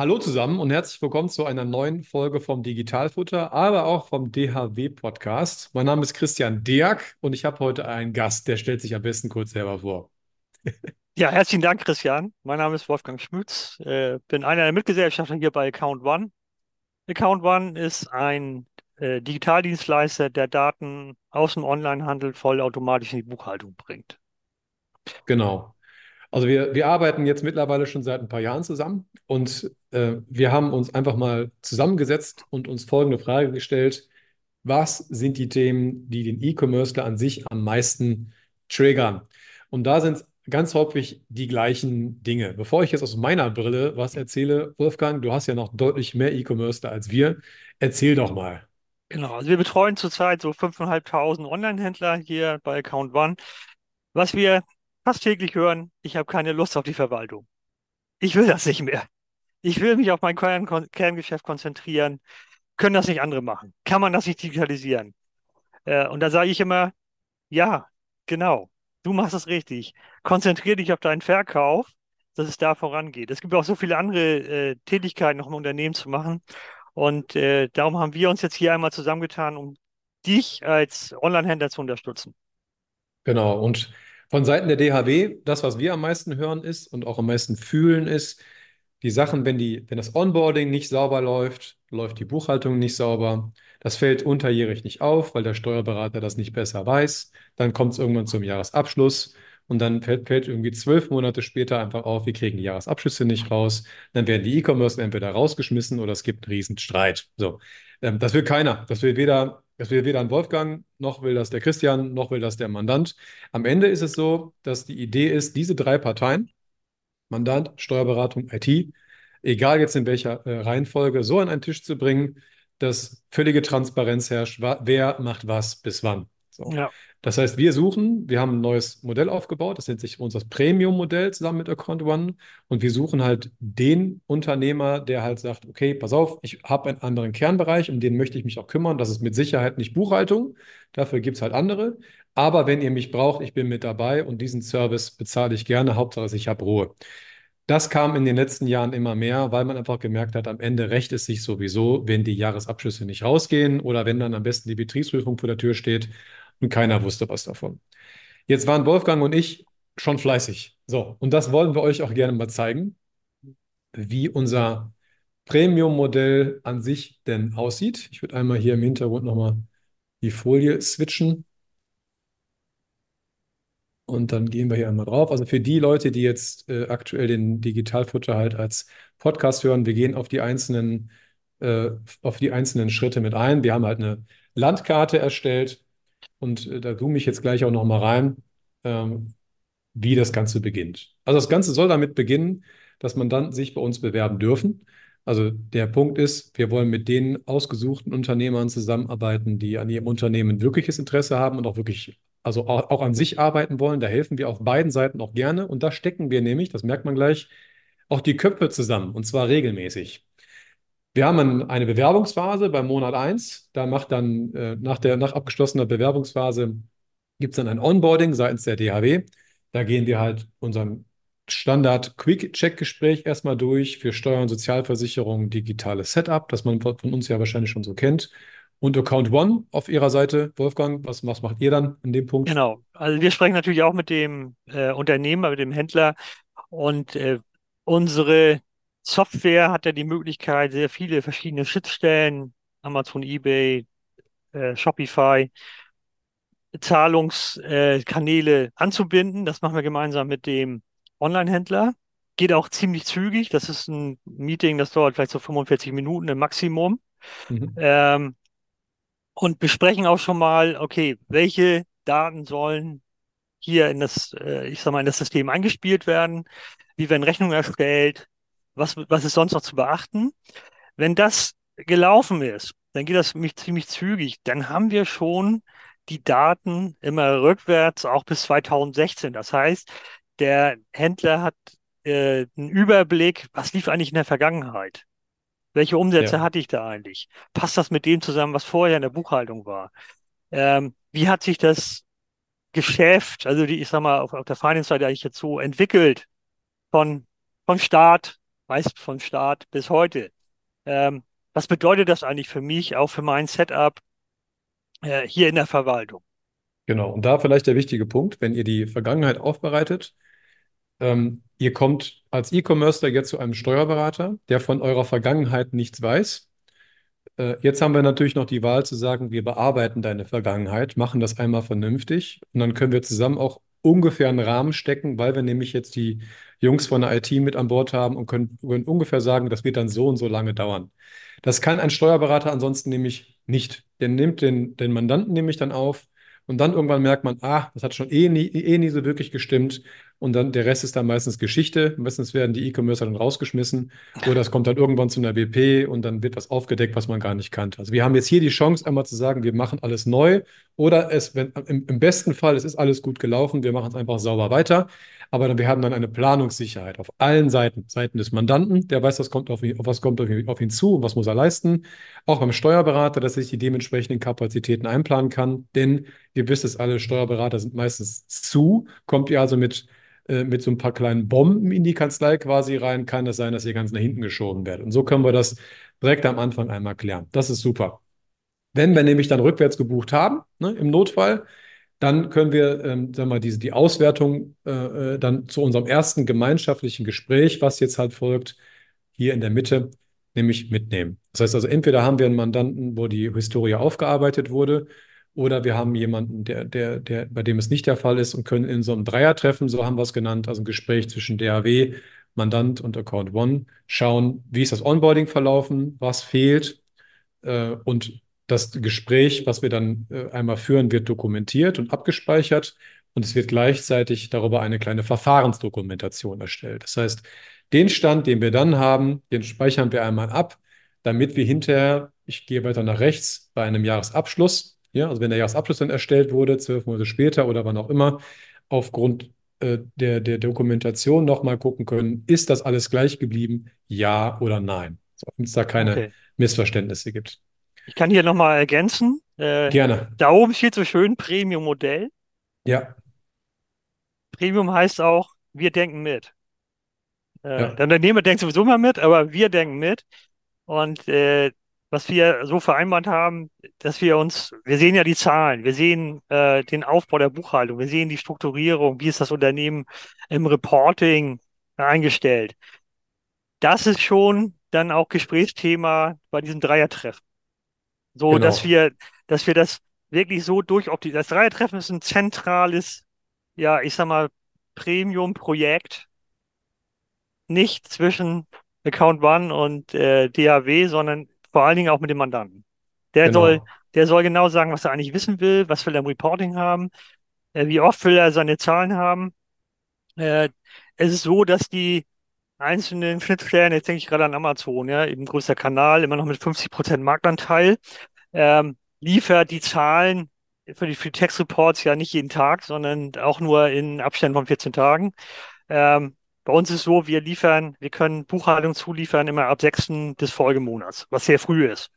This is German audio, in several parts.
Hallo zusammen und herzlich willkommen zu einer neuen Folge vom Digitalfutter, aber auch vom DHW Podcast. Mein Name ist Christian Deak und ich habe heute einen Gast, der stellt sich am besten kurz selber vor. Ja, herzlichen Dank, Christian. Mein Name ist Wolfgang Schmütz, äh, bin einer der Mitgesellschafter hier bei Account One. Account One ist ein äh, Digitaldienstleister, der Daten aus dem Onlinehandel vollautomatisch in die Buchhaltung bringt. Genau. Also wir, wir arbeiten jetzt mittlerweile schon seit ein paar Jahren zusammen und äh, wir haben uns einfach mal zusammengesetzt und uns folgende Frage gestellt. Was sind die Themen, die den E-Commercer an sich am meisten triggern? Und da sind ganz häufig die gleichen Dinge. Bevor ich jetzt aus meiner Brille was erzähle, Wolfgang, du hast ja noch deutlich mehr E-Commercer als wir. Erzähl doch mal. Genau, also wir betreuen zurzeit so 5.500 Online-Händler hier bei Account One. Was wir fast täglich hören, ich habe keine Lust auf die Verwaltung. Ich will das nicht mehr. Ich will mich auf mein Kern Kerngeschäft konzentrieren. Können das nicht andere machen? Kann man das nicht digitalisieren? Äh, und da sage ich immer, ja, genau. Du machst es richtig. Konzentriere dich auf deinen Verkauf, dass es da vorangeht. Es gibt auch so viele andere äh, Tätigkeiten noch im Unternehmen zu machen. Und äh, darum haben wir uns jetzt hier einmal zusammengetan, um dich als Online-Händler zu unterstützen. Genau. Und von Seiten der DHW, das, was wir am meisten hören ist und auch am meisten fühlen, ist, die Sachen, wenn, die, wenn das Onboarding nicht sauber läuft, läuft die Buchhaltung nicht sauber. Das fällt unterjährig nicht auf, weil der Steuerberater das nicht besser weiß. Dann kommt es irgendwann zum Jahresabschluss und dann fällt, fällt, irgendwie zwölf Monate später einfach auf, wir kriegen die Jahresabschlüsse nicht raus. Dann werden die E-Commerce entweder rausgeschmissen oder es gibt einen riesen Streit. So, ähm, das will keiner. Das will weder das will weder ein Wolfgang, noch will das der Christian, noch will das der Mandant. Am Ende ist es so, dass die Idee ist, diese drei Parteien, Mandant, Steuerberatung, IT, egal jetzt in welcher äh, Reihenfolge, so an einen Tisch zu bringen, dass völlige Transparenz herrscht, wer macht was bis wann. So. Ja. Das heißt, wir suchen, wir haben ein neues Modell aufgebaut, das nennt sich unser Premium-Modell zusammen mit Account One und wir suchen halt den Unternehmer, der halt sagt, okay, pass auf, ich habe einen anderen Kernbereich, um den möchte ich mich auch kümmern. Das ist mit Sicherheit nicht Buchhaltung, dafür gibt es halt andere. Aber wenn ihr mich braucht, ich bin mit dabei und diesen Service bezahle ich gerne, Hauptsache ich habe Ruhe. Das kam in den letzten Jahren immer mehr, weil man einfach gemerkt hat, am Ende rächt es sich sowieso, wenn die Jahresabschlüsse nicht rausgehen oder wenn dann am besten die Betriebsprüfung vor der Tür steht und keiner wusste was davon. Jetzt waren Wolfgang und ich schon fleißig. So, und das wollen wir euch auch gerne mal zeigen, wie unser Premium-Modell an sich denn aussieht. Ich würde einmal hier im Hintergrund nochmal die Folie switchen. Und dann gehen wir hier einmal drauf. Also für die Leute, die jetzt äh, aktuell den Digitalfutter halt als Podcast hören, wir gehen auf die einzelnen, äh, auf die einzelnen Schritte mit ein. Wir haben halt eine Landkarte erstellt und äh, da zoome ich jetzt gleich auch noch mal rein, ähm, wie das Ganze beginnt. Also das Ganze soll damit beginnen, dass man dann sich bei uns bewerben dürfen. Also der Punkt ist, wir wollen mit den ausgesuchten Unternehmern zusammenarbeiten, die an ihrem Unternehmen wirkliches Interesse haben und auch wirklich, also auch, auch an sich arbeiten wollen. Da helfen wir auf beiden Seiten auch gerne. Und da stecken wir nämlich, das merkt man gleich, auch die Köpfe zusammen und zwar regelmäßig. Wir haben eine Bewerbungsphase beim Monat 1. Da macht dann äh, nach, der, nach abgeschlossener Bewerbungsphase gibt es dann ein Onboarding seitens der DHW. Da gehen wir halt unseren Standard-Quick-Check-Gespräch erstmal durch für Steuern, Sozialversicherung, digitales Setup, das man von uns ja wahrscheinlich schon so kennt. Und Account One auf Ihrer Seite, Wolfgang, was, was macht ihr dann in dem Punkt? Genau, also wir sprechen natürlich auch mit dem äh, Unternehmer, mit dem Händler und äh, unsere Software hat ja die Möglichkeit, sehr viele verschiedene Schnittstellen, Amazon, eBay, äh, Shopify, Zahlungskanäle äh, anzubinden. Das machen wir gemeinsam mit dem Online-Händler. Geht auch ziemlich zügig. Das ist ein Meeting, das dauert vielleicht so 45 Minuten im Maximum. Mhm. Ähm, und besprechen auch schon mal, okay, welche Daten sollen hier in das, äh, ich sag mal, in das System eingespielt werden? Wie werden Rechnungen erstellt? Was, was ist sonst noch zu beachten? Wenn das gelaufen ist, dann geht das mich ziemlich zügig. Dann haben wir schon die Daten immer rückwärts, auch bis 2016. Das heißt, der Händler hat äh, einen Überblick, was lief eigentlich in der Vergangenheit? Welche Umsätze Ja, hatte ich da eigentlich? Passt das mit dem zusammen, was vorher in der Buchhaltung war? Ähm, wie hat sich das Geschäft, also die, ich sag mal, auf, auf der Finance-Seite eigentlich jetzt so entwickelt von, von Start, meist von Start bis heute? Ähm, was bedeutet das eigentlich für mich, auch für mein Setup äh, hier in der Verwaltung? genau. Und da vielleicht der wichtige Punkt, wenn ihr die Vergangenheit aufbereitet, ähm, ihr kommt als E-Commercer jetzt zu einem Steuerberater, der von eurer Vergangenheit nichts weiß. Äh, jetzt haben wir natürlich noch die Wahl zu sagen, wir bearbeiten deine Vergangenheit, machen das einmal vernünftig und dann können wir zusammen auch ungefähr einen Rahmen stecken, weil wir nämlich jetzt die Jungs von der IT mit an Bord haben und können, können ungefähr sagen, das wird dann so und so lange dauern. Das kann ein Steuerberater ansonsten nämlich nicht. Der nimmt den, den Mandanten nämlich dann auf und dann irgendwann merkt man, ah, das hat schon eh nie, eh nie so wirklich gestimmt und dann der Rest ist dann meistens Geschichte. Meistens werden die E-Commercer dann rausgeschmissen oder es kommt dann irgendwann zu einer WP und dann wird was aufgedeckt, was man gar nicht kannte. Also wir haben jetzt hier die Chance, einmal zu sagen, wir machen alles neu oder es, wenn, im, im besten Fall, es ist alles gut gelaufen, wir machen es einfach sauber weiter. Aber wir haben dann eine Planungssicherheit auf allen Seiten. Seiten des Mandanten, der weiß, was kommt auf ihn, was kommt auf ihn, zu und was muss er leisten. Auch beim Steuerberater, dass sich die dementsprechenden Kapazitäten einplanen kann. Denn ihr wisst es alle, Steuerberater sind meistens zu. Kommt ihr also mit äh, mit so ein paar kleinen Bomben in die Kanzlei quasi rein, kann es sein, dass ihr ganz nach hinten geschoben werdet. Und so können wir das direkt am Anfang einmal klären. Das ist super. Wenn wir nämlich dann rückwärts gebucht haben, ne, im Notfall, dann können wir, ähm, sagen wir mal, diese, die Auswertung äh, äh, dann zu unserem ersten gemeinschaftlichen Gespräch, was jetzt halt folgt, hier in der Mitte, nämlich mitnehmen. Das heißt also, entweder haben wir einen Mandanten, wo die Historie aufgearbeitet wurde, oder wir haben jemanden, der, der, der, bei dem es nicht der Fall ist und können in so einem Dreiertreffen, so haben wir es genannt, also ein Gespräch zwischen DAW, Mandant und Account One, schauen, wie ist das Onboarding verlaufen, was fehlt äh, und das Gespräch, was wir dann äh, einmal führen, wird dokumentiert und abgespeichert und es wird gleichzeitig darüber eine kleine Verfahrensdokumentation erstellt. Das heißt, den Stand, den wir dann haben, den speichern wir einmal ab, damit wir hinterher, ich gehe weiter nach rechts, bei einem Jahresabschluss ja, also wenn der Jahresabschluss dann erstellt wurde, zwölf Monate später oder wann auch immer, aufgrund äh, der, der Dokumentation nochmal gucken können, ist das alles gleich geblieben, ja oder nein. So, damit es da keine Okay. Missverständnisse gibt. Ich kann hier nochmal ergänzen. Äh, Gerne. da oben steht so schön Premium-Modell. Ja, Premium heißt auch, wir denken mit. Äh, ja, der Unternehmer denkt sowieso mal mit, aber wir denken mit. Und äh, was wir so vereinbart haben, dass wir uns, wir sehen ja die Zahlen, wir sehen äh, den Aufbau der Buchhaltung, wir sehen die Strukturierung, wie ist das Unternehmen im Reporting eingestellt. Das ist schon dann auch Gesprächsthema bei diesem Dreiertreffen. So, dass genau. wir, dass wir das wirklich so durchoptimieren. Das Dreiertreffen ist ein zentrales, ja, ich sag mal, Premium-Projekt, nicht zwischen Account One und äh, DAW, sondern vor allen Dingen auch mit dem Mandanten. Der soll, Genau. der soll genau sagen, was er eigentlich wissen will, was will er im Reporting haben, äh, wie oft will er seine Zahlen haben. Äh, es ist so, dass die einzelnen Schnittstellen, jetzt denke ich gerade an Amazon, ja, eben größter Kanal, immer noch mit 50% Marktanteil, ähm, liefert die Zahlen für die, für die Textreports ja nicht jeden Tag, sondern auch nur in Abständen von 14 Tagen. Ähm, bei uns ist so, wir liefern, wir können Buchhaltung zuliefern immer ab 6. des Folgemonats, was sehr früh ist.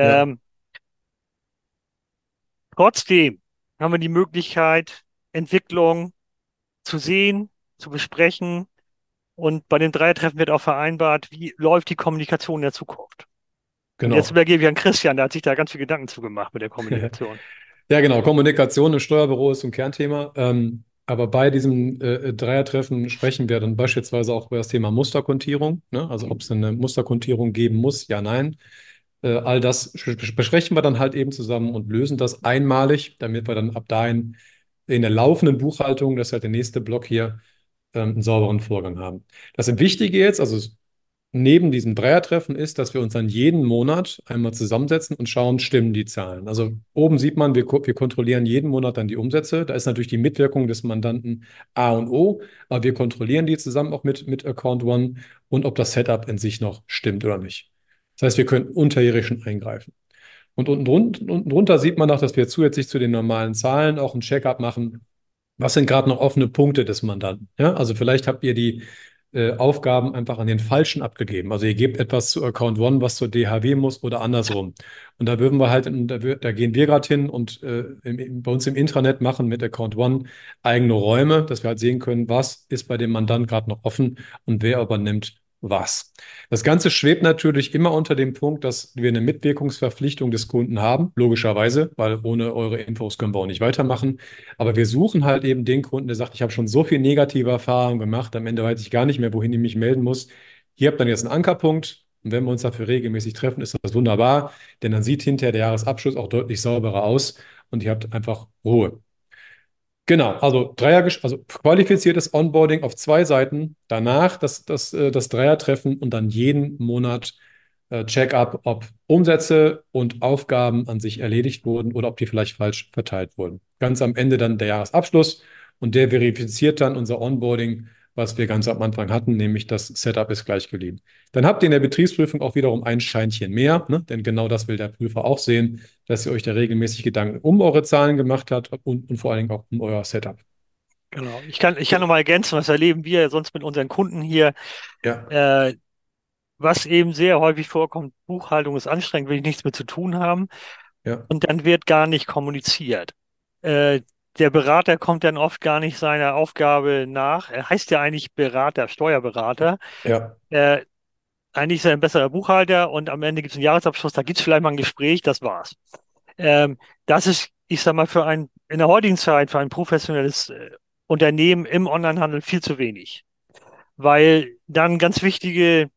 Ja, Ähm, trotzdem haben wir die Möglichkeit, Entwicklung zu sehen, zu besprechen. Und bei dem Dreiertreffen wird auch vereinbart, wie läuft die Kommunikation in der Zukunft. Und jetzt genau. übergebe ich an Christian, der hat sich da ganz viel Gedanken zugemacht mit der Kommunikation. Ja, genau. Kommunikation im Steuerbüro ist ein Kernthema. Ähm, aber bei diesem äh, Dreiertreffen sprechen wir dann beispielsweise auch über das Thema Musterkontierung. Ne? Also ob es eine Musterkontierung geben muss, ja, nein. Äh, all das besprechen wir dann halt eben zusammen und lösen das einmalig, damit wir dann ab dahin in der laufenden Buchhaltung, das ist halt der nächste Block hier, ähm, einen sauberen Vorgang haben. Das Wichtige jetzt, also neben diesem Dreiertreffen ist, dass wir uns dann jeden Monat einmal zusammensetzen und schauen, stimmen die Zahlen. Also oben sieht man, wir, wir kontrollieren jeden Monat dann die Umsätze. Da ist natürlich die Mitwirkung des Mandanten A und O, aber wir kontrollieren die zusammen auch mit, mit Account One und ob das Setup in sich noch stimmt oder nicht. Das heißt, wir können unterjährig schon eingreifen. Und unten, unten drunter sieht man noch, dass wir zusätzlich zu den normalen Zahlen auch ein Checkup machen. Was sind gerade noch offene Punkte des Mandanten? Ja, also vielleicht habt ihr die äh, Aufgaben einfach an den Falschen abgegeben. Also ihr gebt etwas zu Account One, was zur DHW muss oder andersrum. Und da würden wir halt, da, da gehen wir gerade hin und äh, im, bei uns im Intranet machen mit Account One eigene Räume, dass wir halt sehen können, was ist bei dem Mandant gerade noch offen und wer übernimmt was. Das Ganze schwebt natürlich immer unter dem Punkt, dass wir eine Mitwirkungsverpflichtung des Kunden haben, logischerweise, weil ohne eure Infos können wir auch nicht weitermachen. Aber wir suchen halt eben den Kunden, der sagt, ich habe schon so viel negative Erfahrungen gemacht, am Ende weiß ich gar nicht mehr, wohin ich mich melden muss. Hier habt ihr jetzt einen Ankerpunkt. Und wenn wir uns dafür regelmäßig treffen, ist das wunderbar, denn dann sieht hinterher der Jahresabschluss auch deutlich sauberer aus und ihr habt einfach Ruhe. Genau, also Dreier, also qualifiziertes Onboarding auf zwei Seiten, danach das, das, äh, das Dreiertreffen und dann jeden Monat äh, Check-up, ob Umsätze und Aufgaben an sich erledigt wurden oder ob die vielleicht falsch verteilt wurden. Ganz am Ende dann der Jahresabschluss und der verifiziert dann unser Onboarding was wir ganz am Anfang hatten, nämlich das Setup ist gleich geblieben. Dann habt ihr in der Betriebsprüfung auch wiederum ein Scheinchen mehr, ne? denn genau das will der Prüfer auch sehen, dass ihr euch da regelmäßig Gedanken um eure Zahlen gemacht habt und, und vor allen Dingen auch um euer Setup. Genau. Ich kann, ich kann nochmal ergänzen, was erleben wir sonst mit unseren Kunden hier. Ja. Äh, was eben sehr häufig vorkommt, Buchhaltung ist anstrengend, will ich nichts mit zu tun haben. Ja. Und dann wird gar nicht kommuniziert. Äh, der Berater kommt dann oft gar nicht seiner Aufgabe nach. Er heißt ja eigentlich Berater, Steuerberater. Ja. Äh, eigentlich ist er ein besserer Buchhalter und am Ende gibt es einen Jahresabschluss, da gibt es vielleicht mal ein Gespräch, das war's. Ähm, das ist, ich sag mal, für ein, in der heutigen Zeit, für ein professionelles äh, Unternehmen im Onlinehandel viel zu wenig. Weil dann ganz wichtige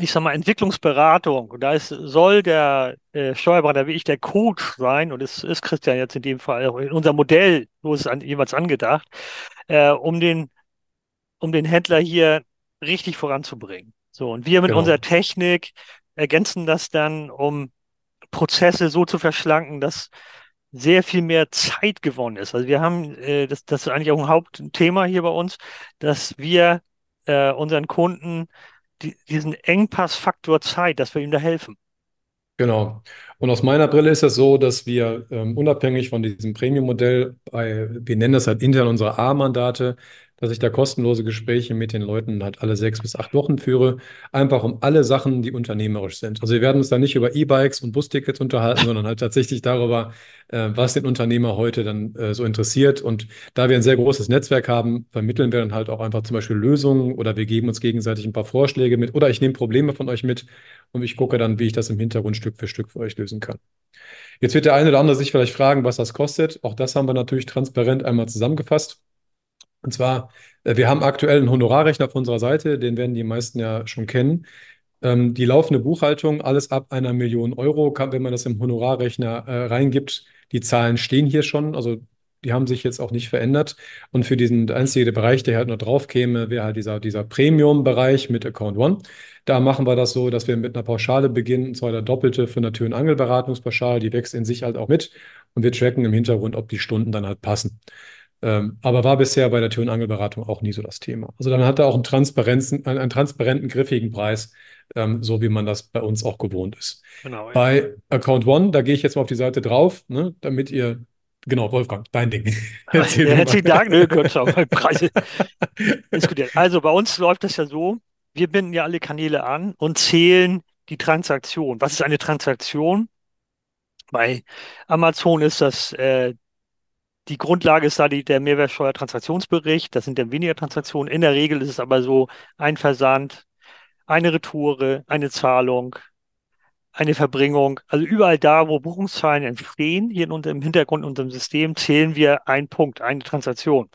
ich sag mal, Entwicklungsberatung. Und da ist, soll der äh, Steuerberater wie ich der Coach sein, und es ist Christian jetzt in dem Fall auch in unser Modell, so ist es an, jeweils angedacht, äh, um den, um den Händler hier richtig voranzubringen. So, und wir mit genau. unserer Technik ergänzen das dann, um Prozesse so zu verschlanken, dass sehr viel mehr Zeit gewonnen ist. Also wir haben, äh, das, das ist eigentlich auch ein Hauptthema hier bei uns, dass wir äh, unseren Kunden die, diesen Engpassfaktor Zeit, dass wir ihm da helfen. Genau. Und aus meiner Brille ist es so, dass wir ähm, unabhängig von diesem Premium-Modell, wir nennen das halt intern unsere A-Mandate, dass ich da kostenlose Gespräche mit den Leuten halt alle sechs bis acht Wochen führe, einfach um alle Sachen, die unternehmerisch sind. Also wir werden uns da nicht über E-Bikes und Bustickets unterhalten, sondern halt tatsächlich darüber, äh, was den Unternehmer heute dann äh, so interessiert. Und da wir ein sehr großes Netzwerk haben, vermitteln wir dann halt auch einfach zum Beispiel Lösungen oder wir geben uns gegenseitig ein paar Vorschläge mit oder ich nehme Probleme von euch mit und ich gucke dann, wie ich das im Hintergrund Stück für Stück für euch lösen kann. Jetzt wird der eine oder andere sich vielleicht fragen, was das kostet. Auch das haben wir natürlich transparent einmal zusammengefasst. Und zwar, äh, wir haben aktuell einen Honorarrechner auf unserer Seite, den werden die meisten ja schon kennen. Ähm, die laufende Buchhaltung, alles ab einer Million Euro, kann, wenn man das im Honorarrechner äh, reingibt, die Zahlen stehen hier schon, also die haben sich jetzt auch nicht verändert. Und für diesen der einzige Bereich, der halt nur drauf käme, wäre halt dieser, dieser Premium-Bereich mit Account One. Da machen wir das so, dass wir mit einer Pauschale beginnen, und zwar der doppelte für eine Tür- und Angelberatungspauschale, die wächst in sich halt auch mit und wir tracken im Hintergrund, ob die Stunden dann halt passen. Ähm, aber war bisher bei der Tür- und Angelberatung auch nie so das Thema. Also dann hat er auch einen, Transparenzen, einen, einen transparenten, griffigen Preis, ähm, so wie man das bei uns auch gewohnt ist. Genau, bei Account One, da gehe ich jetzt mal auf die Seite drauf, ne, damit ihr Genau, Wolfgang, dein Ding. Ja, herzlichen Dank, ne, Preise. Also bei uns läuft das ja so, wir binden ja alle Kanäle an und zählen die Transaktion. Was ist eine Transaktion? Bei Amazon ist das äh, die Grundlage ist da die, der Mehrwertsteuertransaktionsbericht. Das sind dann weniger Transaktionen. In der Regel ist es aber so ein Versand, eine Retoure, eine Zahlung, eine Verbringung. Also überall da, wo Buchungszahlen entstehen, hier in unserem Hintergrund, in unserem System, zählen wir einen Punkt, eine Transaktion.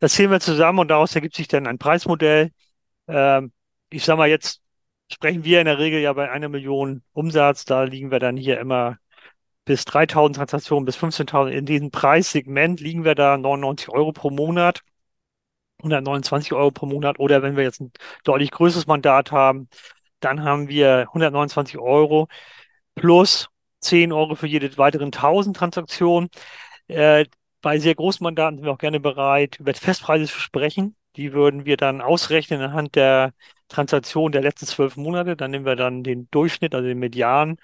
Das zählen wir zusammen und daraus ergibt sich dann ein Preismodell. Ähm, ich sage mal, jetzt sprechen wir in der Regel ja bei einer Million Umsatz. Da liegen wir dann hier immer bis 3000 Transaktionen, bis 15.000. In diesem Preissegment liegen wir da 99 Euro pro Monat, 129 Euro pro Monat. Oder wenn wir jetzt ein deutlich größeres Mandat haben, dann haben wir 129 Euro plus 10 Euro für jede weiteren 1000 Transaktionen. Äh, bei sehr großen Mandaten sind wir auch gerne bereit, über Festpreise zu sprechen. Die würden wir dann ausrechnen anhand der Transaktion der letzten zwölf Monate. Dann nehmen wir dann den Durchschnitt, also den Median,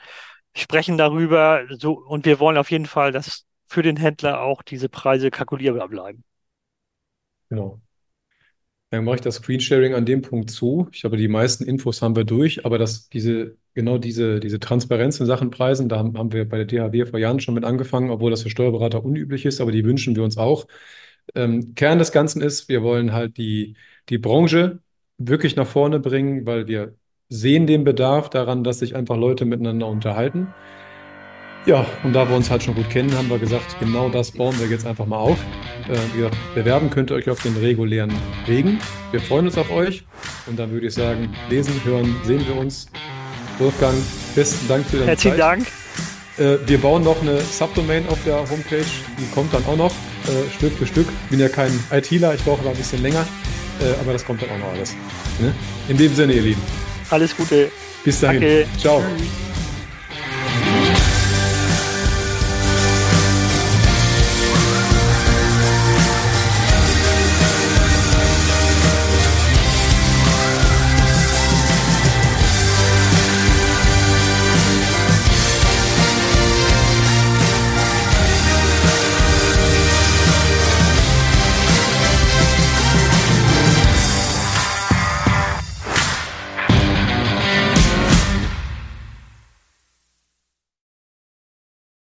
sprechen darüber. So, und wir wollen auf jeden Fall, dass für den Händler auch diese Preise kalkulierbar bleiben. Genau. Dann mache ich das Screensharing an dem Punkt zu. Ich glaube, die meisten Infos haben wir durch, aber das, diese, genau diese, diese Transparenz in Sachen Preisen, da haben, haben wir bei der DHW vor Jahren schon mit angefangen, obwohl das für Steuerberater unüblich ist, aber die wünschen wir uns auch. Ähm, Kern des Ganzen ist, wir wollen halt die, die Branche wirklich nach vorne bringen, weil wir sehen den Bedarf daran, dass sich einfach Leute miteinander unterhalten. Ja, und da wir uns halt schon gut kennen, haben wir gesagt, genau das bauen wir jetzt einfach mal auf. Äh, wie gesagt, bewerben könnt ihr euch auf den regulären Wegen. Wir freuen uns auf euch. Und dann würde ich sagen, lesen, hören, sehen wir uns. Wolfgang, besten Dank für deine Herzlichen Zeit. Dank. Äh, wir bauen noch eine Subdomain auf der Homepage. Die kommt dann auch noch, äh, Stück für Stück. Bin ja kein ITler, ich brauche aber ein bisschen länger. Äh, aber das kommt dann auch noch alles. Ne? In dem Sinne, ihr Lieben. Alles Gute. Bis dahin. Danke. Ciao. Tschüss.